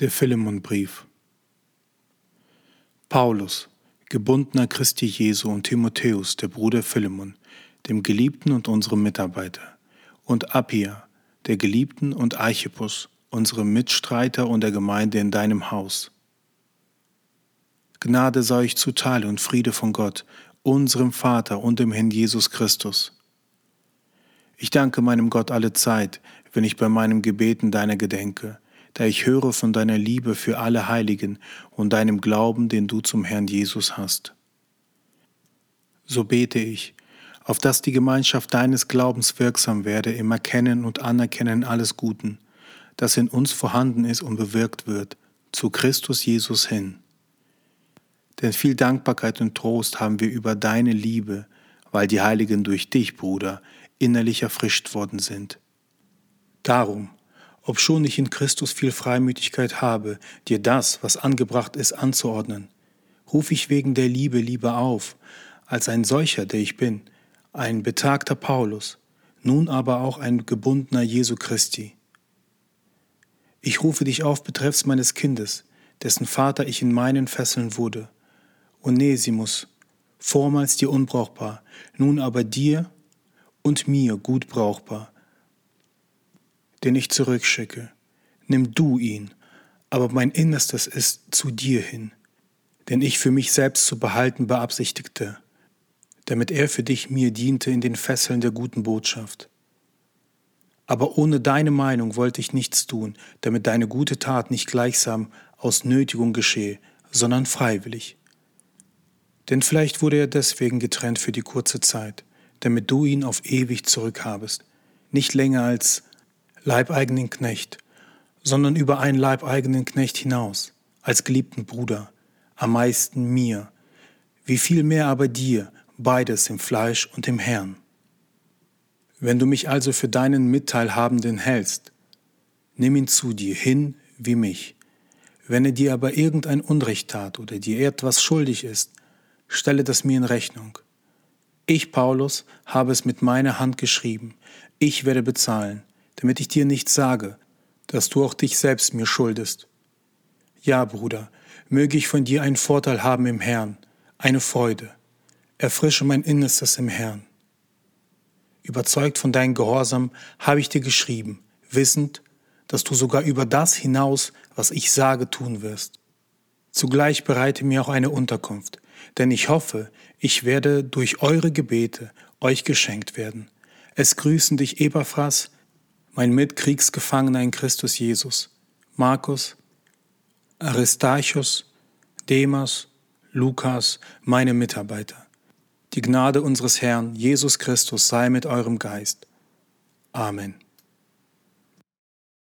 Der Philemonbrief Paulus, gebundener Christi Jesu und Timotheus, der Bruder Philemon, dem Geliebten und unserem Mitarbeiter, und Appia, der Geliebten und Archippus, unserem Mitstreiter und der Gemeinde in deinem Haus. Gnade sei euch zuteil und Friede von Gott, unserem Vater und dem Herrn Jesus Christus. Ich danke meinem Gott alle Zeit, wenn ich bei meinem Gebeten deiner gedenke da ich höre von deiner Liebe für alle Heiligen und deinem Glauben, den du zum Herrn Jesus hast. So bete ich, auf dass die Gemeinschaft deines Glaubens wirksam werde im Erkennen und Anerkennen alles Guten, das in uns vorhanden ist und bewirkt wird, zu Christus Jesus hin. Denn viel Dankbarkeit und Trost haben wir über deine Liebe, weil die Heiligen durch dich, Bruder, innerlich erfrischt worden sind. Darum, obschon ich in Christus viel Freimütigkeit habe, dir das, was angebracht ist, anzuordnen, rufe ich wegen der Liebe lieber auf, als ein solcher, der ich bin, ein betagter Paulus, nun aber auch ein gebundener Jesu Christi. Ich rufe dich auf betreffs meines Kindes, dessen Vater ich in meinen Fesseln wurde, Onesimus, vormals dir unbrauchbar, nun aber dir und mir gut brauchbar, den ich zurückschicke. Nimm du ihn, aber mein Innerstes ist zu dir hin, den ich für mich selbst zu behalten beabsichtigte, damit er für dich mir diente in den Fesseln der guten Botschaft. Aber ohne deine Meinung wollte ich nichts tun, damit deine gute Tat nicht gleichsam aus Nötigung geschehe, sondern freiwillig. Denn vielleicht wurde er deswegen getrennt für die kurze Zeit, damit du ihn auf ewig zurückhabest, nicht länger als leibeigenen Knecht, sondern über einen leibeigenen Knecht hinaus, als geliebten Bruder, am meisten mir, wie viel mehr aber dir, beides im Fleisch und im Herrn. Wenn du mich also für deinen Mitteilhabenden hältst, nimm ihn zu dir hin wie mich. Wenn er dir aber irgendein Unrecht tat oder dir etwas schuldig ist, stelle das mir in Rechnung. Ich, Paulus, habe es mit meiner Hand geschrieben. Ich werde bezahlen damit ich dir nicht sage, dass du auch dich selbst mir schuldest. Ja, Bruder, möge ich von dir einen Vorteil haben im Herrn, eine Freude. Erfrische mein Innerstes im Herrn. Überzeugt von deinem Gehorsam habe ich dir geschrieben, wissend, dass du sogar über das hinaus, was ich sage, tun wirst. Zugleich bereite mir auch eine Unterkunft, denn ich hoffe, ich werde durch eure Gebete euch geschenkt werden. Es grüßen dich Epaphras, mein Mitkriegsgefangener in Christus Jesus, Markus, Aristarchus, Demas, Lukas, meine Mitarbeiter. Die Gnade unseres Herrn Jesus Christus sei mit eurem Geist. Amen.